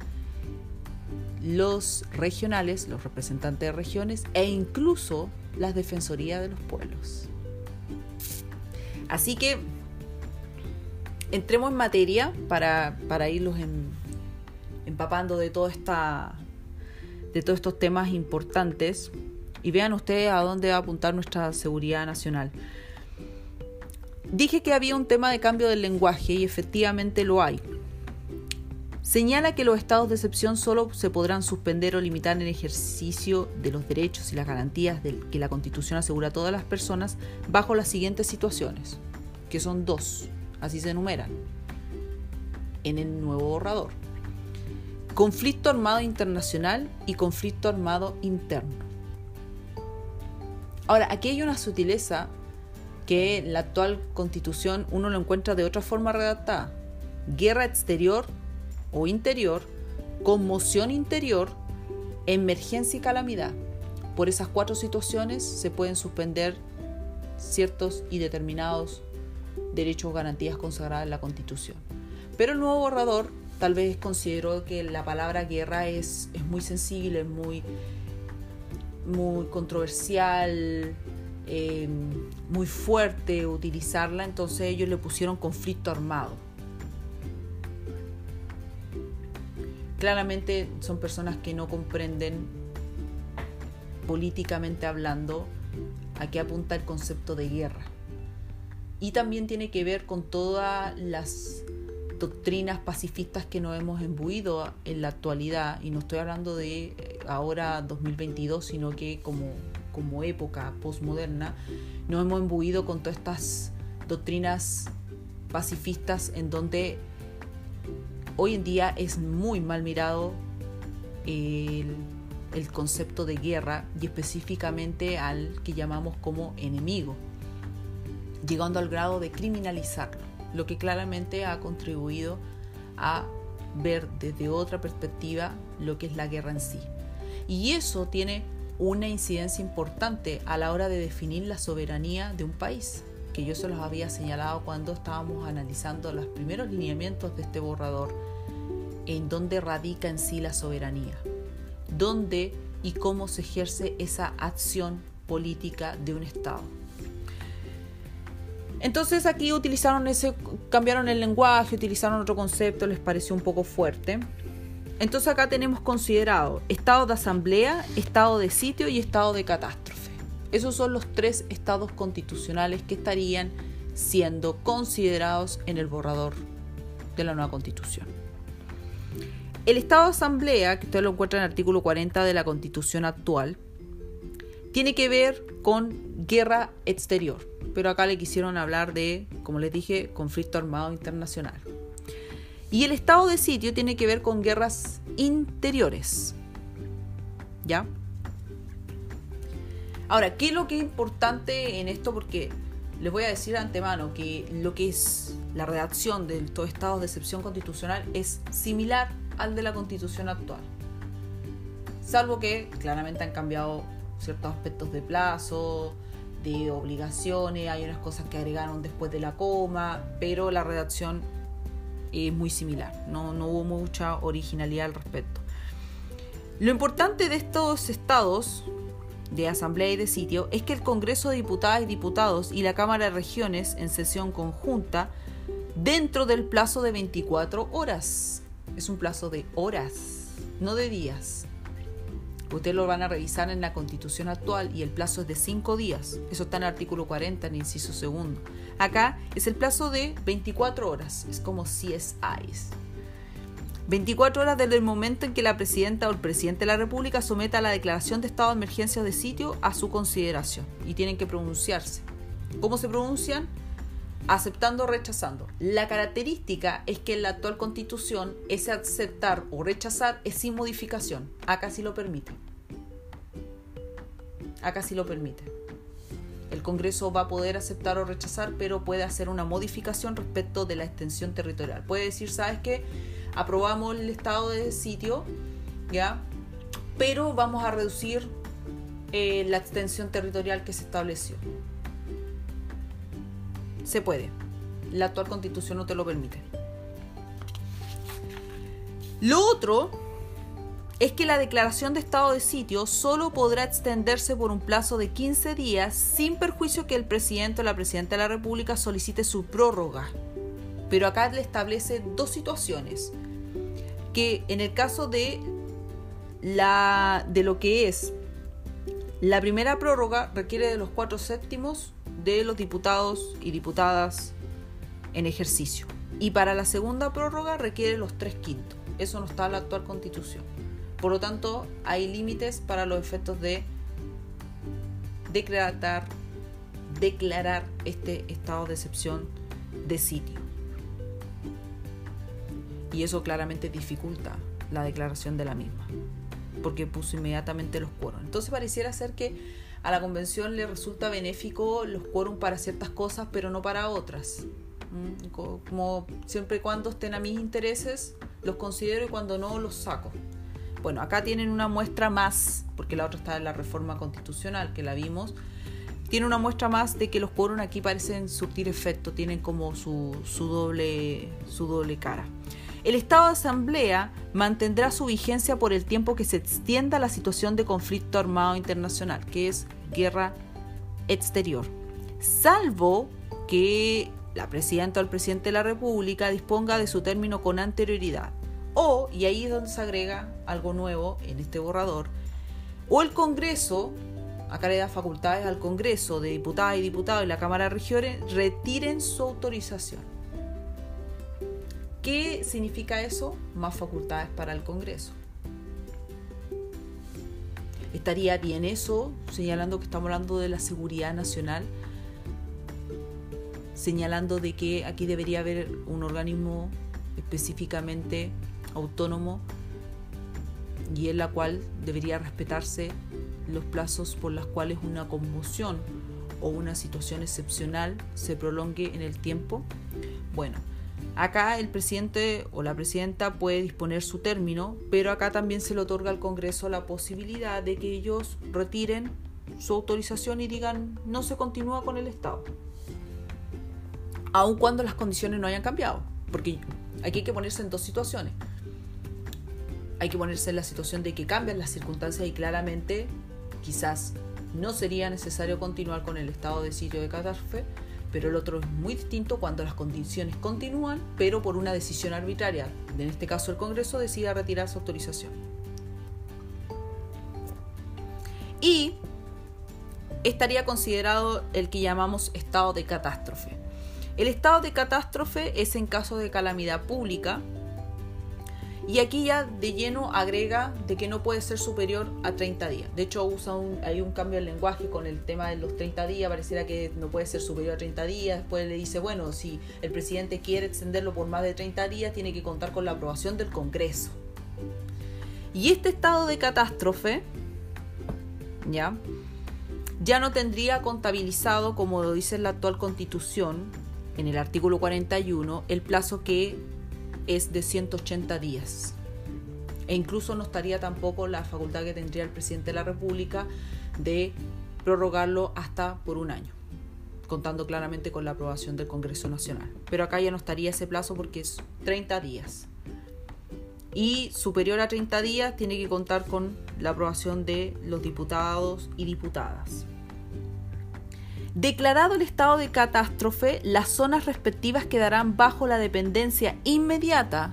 los regionales, los representantes de regiones e incluso las Defensorías de los Pueblos. Así que entremos en materia para, para irlos empapando de, toda esta, de todos estos temas importantes y vean ustedes a dónde va a apuntar nuestra seguridad nacional. Dije que había un tema de cambio del lenguaje y efectivamente lo hay. Señala que los estados de excepción solo se podrán suspender o limitar el ejercicio de los derechos y las garantías que la Constitución asegura a todas las personas bajo las siguientes situaciones, que son dos, así se enumeran, en el nuevo borrador. Conflicto armado internacional y conflicto armado interno. Ahora, aquí hay una sutileza que en la actual constitución uno lo encuentra de otra forma redactada. Guerra exterior o interior, conmoción interior, emergencia y calamidad. Por esas cuatro situaciones se pueden suspender ciertos y determinados derechos o garantías consagradas en la Constitución. Pero el nuevo borrador tal vez consideró que la palabra guerra es, es muy sensible, muy, muy controversial, Em, muy fuerte utilizarla, entonces ellos le pusieron conflicto armado. Claramente son personas que no comprenden políticamente hablando a qué apunta el concepto de guerra. Y también tiene que ver con todas las doctrinas pacifistas que nos hemos embuido en la actualidad, y no estoy hablando de ahora 2022, sino que como como época postmoderna, nos hemos embuido con todas estas doctrinas pacifistas en donde hoy en día es muy mal mirado el, el, concepto de guerra y específicamente al que llamamos como enemigo, llegando al grado de criminalizarlo, lo que claramente ha contribuido a ver desde otra perspectiva lo que es la guerra en sí. Y eso tiene una incidencia importante a la hora de definir la soberanía de un país, que yo se los había señalado cuando estábamos analizando los primeros lineamientos de este borrador, en dónde radica en sí la soberanía, dónde y cómo se ejerce esa acción política de un Estado. Entonces aquí utilizaron ese, cambiaron el lenguaje, utilizaron otro concepto, les pareció un poco fuerte. Entonces acá tenemos considerado estado de asamblea, estado de sitio y estado de catástrofe. Esos son los tres estados constitucionales que estarían siendo considerados en el borrador de la nueva constitución. El estado de asamblea, que usted lo encuentra en el artículo 40 de la constitución actual, tiene que ver con guerra exterior, pero acá le quisieron hablar de, como les dije, conflicto armado internacional. Y el estado de sitio tiene que ver con guerras interiores. ¿Ya? Ahora, ¿qué es lo que es importante en esto? Porque les voy a decir de antemano que lo que es la redacción de estos estados de excepción constitucional es similar al de la constitución actual. Salvo que claramente han cambiado ciertos aspectos de plazo, de obligaciones, hay unas cosas que agregaron después de la coma, pero la redacción es muy similar, no, no hubo mucha originalidad al respecto. Lo importante de estos estados de asamblea y de sitio es que el Congreso de Diputadas y Diputados y la Cámara de Regiones en sesión conjunta dentro del plazo de 24 horas. Es un plazo de horas, no de días. Ustedes lo van a revisar en la constitución actual y el plazo es de 5 días. Eso está en el artículo 40, en el inciso segundo. Acá es el plazo de 24 horas. Es como ICE. 24 horas desde el momento en que la presidenta o el presidente de la República someta la declaración de estado de emergencia de sitio a su consideración y tienen que pronunciarse. ¿Cómo se pronuncian? Aceptando o rechazando. La característica es que en la actual constitución ese aceptar o rechazar es sin modificación. Acá sí lo permite. Acá sí lo permite. El Congreso va a poder aceptar o rechazar, pero puede hacer una modificación respecto de la extensión territorial. Puede decir, ¿sabes qué? Aprobamos el estado de sitio, ¿ya? Pero vamos a reducir eh, la extensión territorial que se estableció se puede. La actual constitución no te lo permite. Lo otro es que la declaración de estado de sitio solo podrá extenderse por un plazo de 15 días sin perjuicio que el presidente o la presidenta de la República solicite su prórroga. Pero acá le establece dos situaciones. Que en el caso de, la, de lo que es la primera prórroga requiere de los cuatro séptimos de los diputados y diputadas en ejercicio. Y para la segunda prórroga requiere los tres quintos. Eso no está en la actual constitución. Por lo tanto, hay límites para los efectos de declarar, declarar este estado de excepción de sitio. Y eso claramente dificulta la declaración de la misma, porque puso inmediatamente los quórum. Entonces pareciera ser que a la convención le resulta benéfico los quórum para ciertas cosas, pero no para otras. Mm, como siempre y cuando estén a mis intereses, los considero y cuando no, los saco. Bueno, acá tienen una muestra más, porque la otra está en la reforma constitucional que la vimos. Tiene una muestra más de que los quórum aquí parecen surtir efecto, tienen como su, doble, su doble cara. El estado de asamblea mantendrá su vigencia por el tiempo que se extienda la situación de conflicto armado internacional, que es guerra exterior, salvo que la presidenta o el presidente de la República disponga de su término con anterioridad. O, y ahí es donde se agrega algo nuevo en este borrador, o el Congreso, acá le da facultades al Congreso de diputadas y diputados y la Cámara de Regiones, retiren su autorización. ¿Qué significa eso? Más facultades para el Congreso. ¿Estaría bien eso, señalando que estamos hablando de la seguridad nacional? Señalando de que aquí debería haber un organismo específicamente autónomo y en la cual debería respetarse los plazos por los cuales una conmoción o una situación excepcional se prolongue en el tiempo. Bueno, Acá el presidente o la presidenta puede disponer su término, pero acá también se le otorga al Congreso la posibilidad de que ellos retiren su autorización y digan no se continúa con el Estado. Aun cuando las condiciones no hayan cambiado, porque aquí hay que ponerse en dos situaciones. Hay que ponerse en la situación de que cambian las circunstancias y claramente quizás no sería necesario continuar con el estado de sitio de catástrofe, pero el otro es muy distinto cuando las condiciones continúan, pero por una decisión arbitraria, en este caso el Congreso decida retirar su autorización. Y estaría considerado el que llamamos estado de catástrofe. El estado de catástrofe es en caso de calamidad pública, y aquí ya de lleno agrega de que no puede ser superior a 30 días. De hecho, usa hay un cambio de lenguaje con el tema de los 30 días, pareciera que no puede ser superior a 30 días. Después le dice, bueno, si el presidente quiere extenderlo por más de 30 días, tiene que contar con la aprobación del Congreso. Y este estado de catástrofe, ¿ya? Ya no tendría contabilizado, como lo dice la actual constitución, en el artículo 41, el plazo que es de 180 días. E incluso no estaría tampoco la facultad que tendría el presidente de la República de prorrogarlo hasta por un año, contando claramente con la aprobación del Congreso Nacional. Pero acá ya no estaría ese plazo porque es 30 días. Y superior a 30 días tiene que contar con la aprobación de los diputados y diputadas. Declarado el estado de catástrofe, las zonas respectivas quedarán bajo la dependencia inmediata,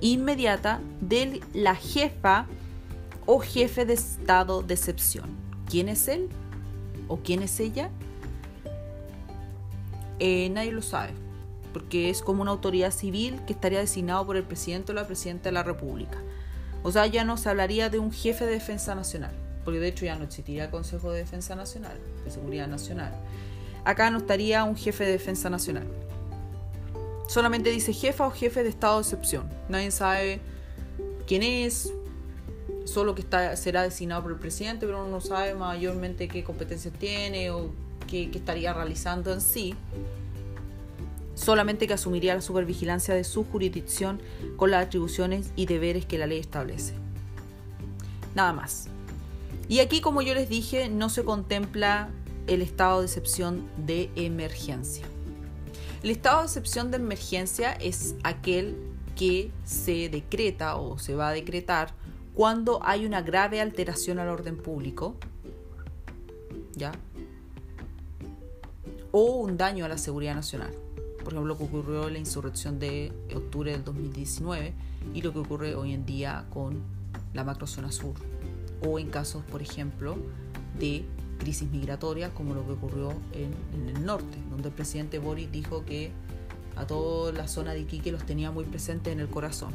inmediata de la jefa o jefe de estado de excepción. ¿Quién es él o quién es ella? Eh, nadie lo sabe, porque es como una autoridad civil que estaría designado por el presidente o la presidenta de la República. O sea, ya no se hablaría de un jefe de defensa nacional, porque de hecho ya no existiría Consejo de Defensa Nacional, de Seguridad Nacional acá no estaría un jefe de defensa nacional. Solamente dice jefa o jefe de estado de excepción. Nadie sabe quién es, solo que será designado por el presidente, pero no sabe mayormente qué competencias tiene o qué, qué estaría realizando en sí. Solamente que asumiría la supervigilancia de su jurisdicción con las atribuciones y deberes que la ley establece. Nada más. Y aquí, como yo les dije, no se contempla el estado de excepción de emergencia. El estado de excepción de emergencia es aquel que se decreta o se va a decretar cuando hay una grave alteración al orden público, ¿ya? O un daño a la seguridad nacional. Por ejemplo, lo que ocurrió en la insurrección de octubre del 2019 y lo que ocurre hoy en día con la macrozona sur. O en casos, por ejemplo, de crisis migratoria como lo que ocurrió en, el norte, donde el presidente Boris dijo que a toda la zona de Iquique los tenía muy presentes en el corazón.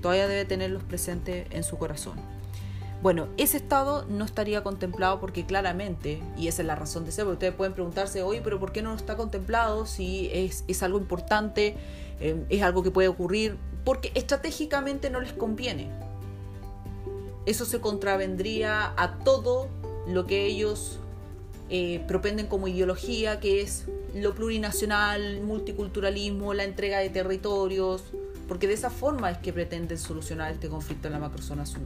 Todavía debe tenerlos presentes en su corazón. Bueno, ese estado no estaría contemplado porque claramente, y esa es la razón de ser, porque ustedes pueden preguntarse, oye, pero ¿por qué no está contemplado si es, es algo importante, eh, es algo que puede ocurrir? Porque estratégicamente no les conviene. Eso se contravendría a todo lo que ellos eh, propenden como ideología, que es lo plurinacional, multiculturalismo, la entrega de territorios, porque de esa forma es que pretenden solucionar este conflicto en la macrozona sur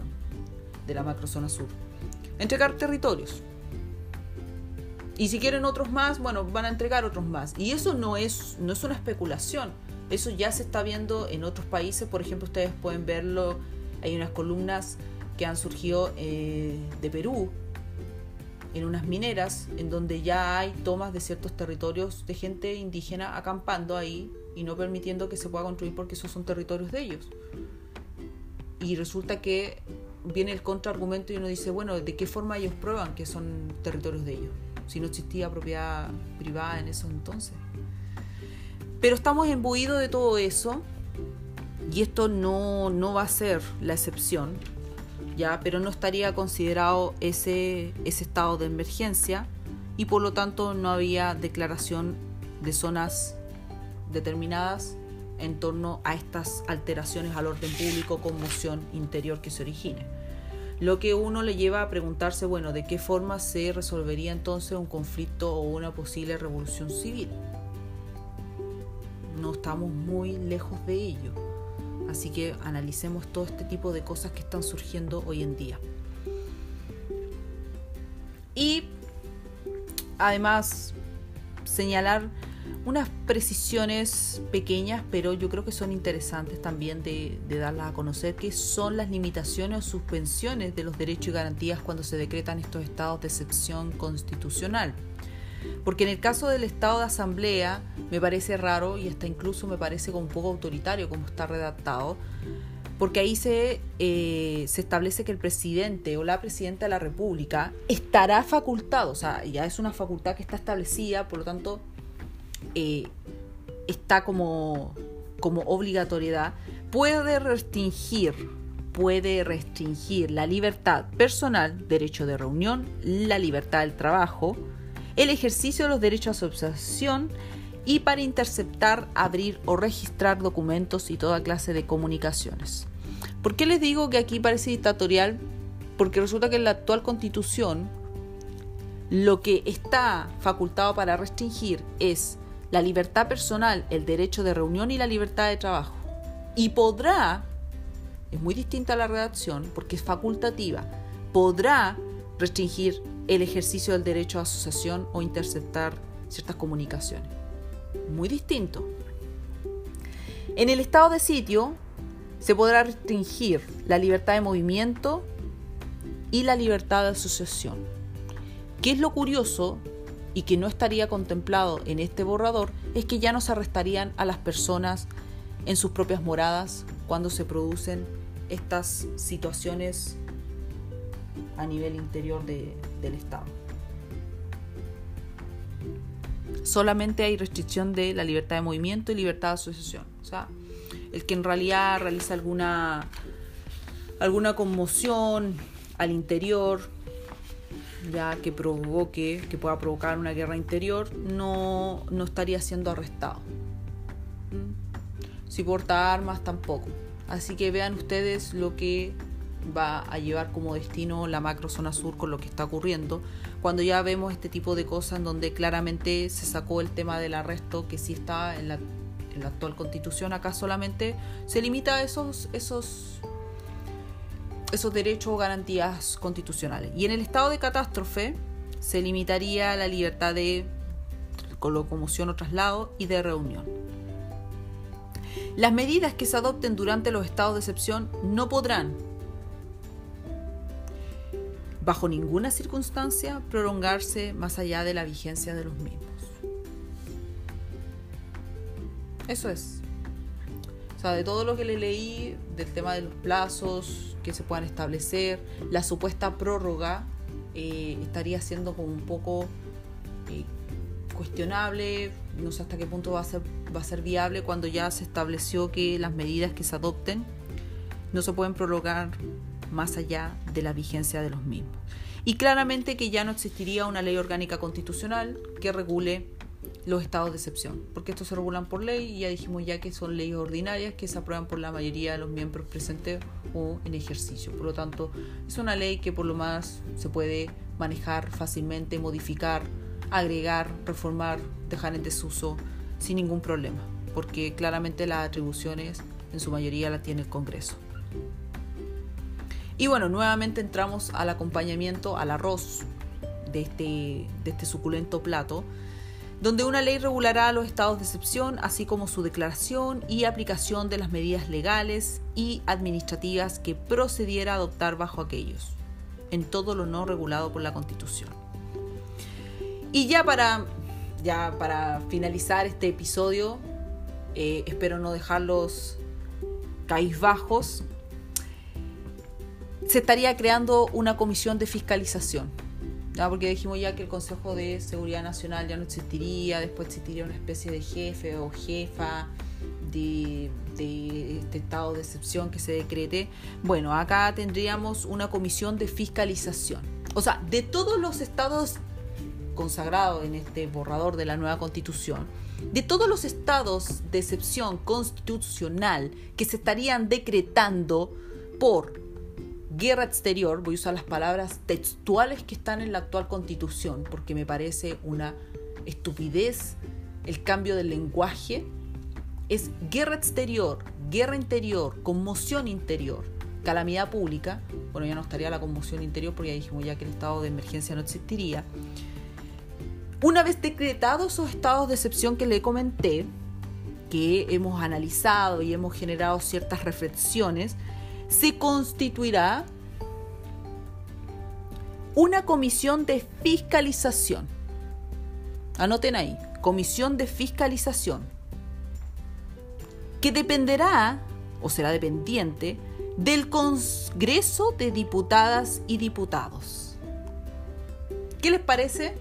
de la macrozona sur. Entregar territorios. Y si quieren otros más, bueno, van a entregar otros más. Y eso no es, no es una especulación. Eso ya se está viendo en otros países. Por ejemplo, ustedes pueden verlo. Hay unas columnas que han surgido eh, de Perú, en unas mineras, en donde ya hay tomas de ciertos territorios de gente indígena acampando ahí y no permitiendo que se pueda construir porque esos son territorios de ellos. Y resulta que viene el contraargumento y uno dice, bueno, ¿de qué forma ellos prueban que son territorios de ellos? Si no existía propiedad privada en eso entonces. Pero estamos embuidos de todo eso y esto no, no va a ser la excepción, ya, pero no estaría considerado ese, ese estado de emergencia y por lo tanto no había declaración de zonas determinadas en torno a estas alteraciones al orden público, conmoción interior que se origine. Lo que uno le lleva a preguntarse, bueno, ¿de qué forma se resolvería entonces un conflicto o una posible revolución civil? No estamos muy lejos de ello. Así que analicemos todo este tipo de cosas que están surgiendo hoy en día. Y además señalar unas precisiones pequeñas, pero yo creo que son interesantes también de, darlas a conocer, que son las limitaciones o suspensiones de los derechos y garantías cuando se decretan estos estados de excepción constitucional. Porque en el caso del estado de asamblea me parece raro y hasta incluso me parece como un poco autoritario como está redactado, porque ahí se, eh, se establece que el presidente o la presidenta de la República estará facultado, o sea, ya es una facultad que está establecida, por lo tanto eh, está como, como obligatoriedad, puede restringir, puede restringir la libertad personal, derecho de reunión, la libertad del trabajo, el ejercicio de los derechos a asociación y para interceptar, abrir o registrar documentos y toda clase de comunicaciones. ¿Por qué les digo que aquí parece dictatorial? Porque resulta que en la actual constitución lo que está facultado para restringir es la libertad personal, el derecho de reunión y la libertad de trabajo. Y podrá, es muy distinta a la redacción porque es facultativa, podrá restringir el ejercicio del derecho a asociación o interceptar ciertas comunicaciones. Muy distinto. En el estado de sitio se podrá restringir la libertad de movimiento y la libertad de asociación. ¿Qué es lo curioso? y que no estaría contemplado en este borrador es que ya no se arrestarían a las personas en sus propias moradas cuando se producen estas situaciones a nivel interior del Estado. Solamente hay restricción de la libertad de movimiento y libertad de asociación. O sea, el que en realidad realiza alguna, alguna conmoción al interior, ya que provoque, que pueda provocar una guerra interior, no, no estaría siendo arrestado. ¿Mm? Si porta armas, tampoco. Así que vean ustedes lo que va a llevar como destino la macro zona sur con lo que está ocurriendo. Cuando ya vemos este tipo de cosas en donde claramente se sacó el tema del arresto que sí está en la, actual constitución, acá solamente se limita a esos, esos esos derechos o garantías constitucionales. Y en el estado de catástrofe se limitaría la libertad de locomoción o traslado y de reunión. Las medidas que se adopten durante los estados de excepción no podrán, bajo ninguna circunstancia, prolongarse más allá de la vigencia de los mismos. Eso es. O sea, de todo lo que le leí, del tema de los plazos que se puedan establecer, la supuesta prórroga eh, estaría siendo como un poco eh, cuestionable, no sé hasta qué punto va a, ser, va a ser viable cuando ya se estableció que las medidas que se adopten no se pueden prolongar más allá de la vigencia de los mismos. Y claramente que ya no existiría una ley orgánica constitucional que regule los estados de excepción, porque estos se regulan por ley y ya dijimos ya que son leyes ordinarias que se aprueban por la mayoría de los miembros presentes o en ejercicio. Por lo tanto, es una ley que por lo más se puede manejar fácilmente, modificar, agregar, reformar, dejar en desuso sin ningún problema, porque claramente las atribuciones en su mayoría las tiene el Congreso. Y bueno, nuevamente entramos al acompañamiento, al arroz de este, de este suculento plato, donde una ley regulará los estados de excepción, así como su declaración y aplicación de las medidas legales y administrativas que procediera a adoptar bajo aquellos, en todo lo no regulado por la Constitución. Y ya para, ya para finalizar este episodio, eh, espero no dejarlos bajos se estaría creando una comisión de fiscalización. Porque dijimos ya que el Consejo de Seguridad Nacional ya no existiría, después existiría una especie de jefe o jefa de, de este estado de excepción que se decrete. Bueno, acá tendríamos una comisión de fiscalización. O sea, de todos los estados consagrados en este borrador de la nueva constitución, de todos los estados de excepción constitucional que se estarían decretando por guerra exterior, voy a usar las palabras textuales que están en la actual constitución, porque me parece una estupidez el cambio del lenguaje, es guerra exterior, guerra interior, conmoción interior, calamidad pública, bueno, ya no estaría la conmoción interior porque ya dijimos ya que el estado de emergencia no existiría. Una vez decretados esos estados de excepción que le comenté, que hemos analizado y hemos generado ciertas reflexiones, se constituirá una comisión de fiscalización. Anoten ahí, comisión de fiscalización, que dependerá, o será dependiente, del Congreso de Diputadas y Diputados. ¿Qué les parece?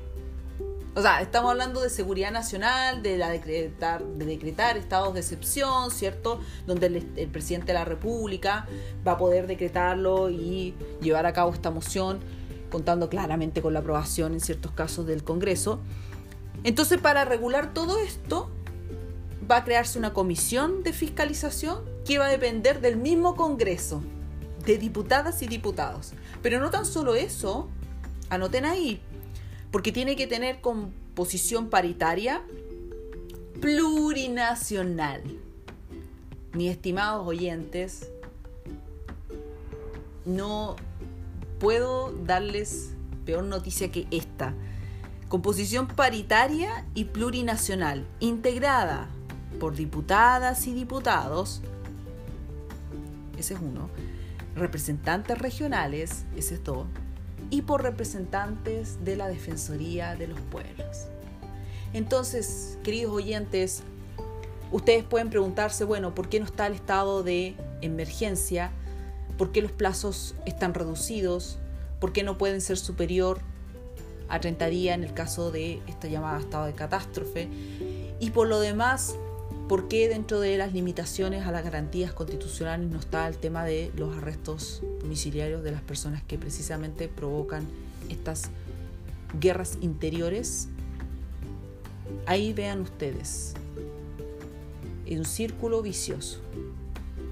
O sea, estamos hablando de seguridad nacional, de, la decretar, de decretar estados de excepción, ¿cierto? Donde el, presidente de la República va a poder decretarlo y llevar a cabo esta moción, contando claramente con la aprobación en ciertos casos del Congreso. Entonces, para regular todo esto, va a crearse una comisión de fiscalización que va a depender del mismo Congreso, de diputadas y diputados. Pero no tan solo eso, anoten ahí, porque tiene que tener composición paritaria plurinacional. Mis estimados oyentes, no puedo darles peor noticia que esta. Composición paritaria y plurinacional, integrada por diputadas y diputados, ese es uno, representantes regionales, ese es dos, y por representantes de la Defensoría de los Pueblos. Entonces, queridos oyentes, ustedes pueden preguntarse, bueno, ¿por qué no está el estado de emergencia? ¿Por qué los plazos están reducidos? ¿Por qué no pueden ser superior a 30 días en el caso de esta llamada estado de catástrofe? Y por lo demás, ¿Por qué dentro de las limitaciones a las garantías constitucionales no está el tema de los arrestos domiciliarios de las personas que precisamente provocan estas guerras interiores? Ahí vean ustedes, en un círculo vicioso,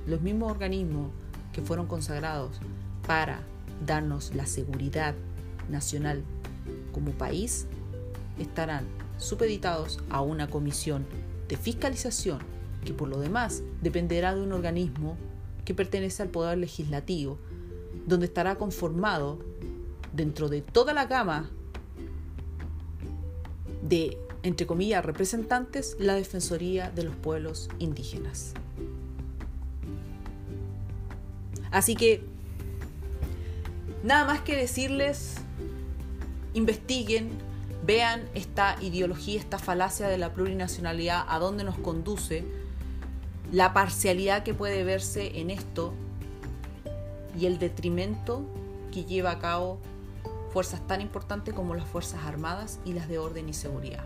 los mismos organismos que fueron consagrados para darnos la seguridad nacional como país estarán supeditados a una comisión de fiscalización, que por lo demás dependerá de un organismo que pertenece al Poder Legislativo, donde estará conformado dentro de toda la gama de, entre comillas, representantes, la Defensoría de los Pueblos Indígenas. Así que, nada más que decirles, investiguen, vean esta ideología, esta falacia de la plurinacionalidad, a dónde nos conduce, la parcialidad que puede verse en esto y el detrimento que lleva a cabo fuerzas tan importantes como las Fuerzas Armadas y las de orden y seguridad.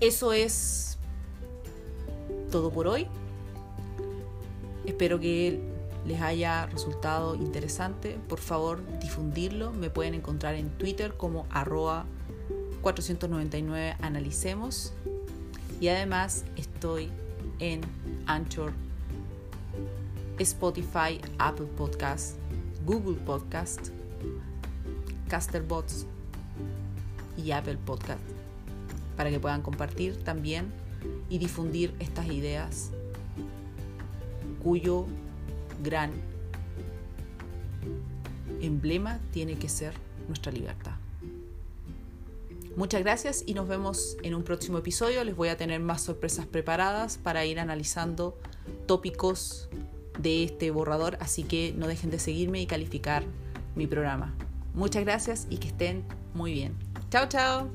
Eso es todo por hoy. Espero que les haya resultado interesante. Por favor, difundirlo. Me pueden encontrar en Twitter como arroba 499 analicemos. Y además estoy en Anchor, Spotify, Apple Podcast, Google Podcast, Casterbots y Apple Podcast para que puedan compartir también y difundir estas ideas cuyo gran emblema tiene que ser nuestra libertad. Muchas gracias y nos vemos en un próximo episodio. Les voy a tener más sorpresas preparadas para ir analizando tópicos de este borrador, así que no dejen de seguirme y calificar mi programa. Muchas gracias y que estén muy bien. Chao, chao.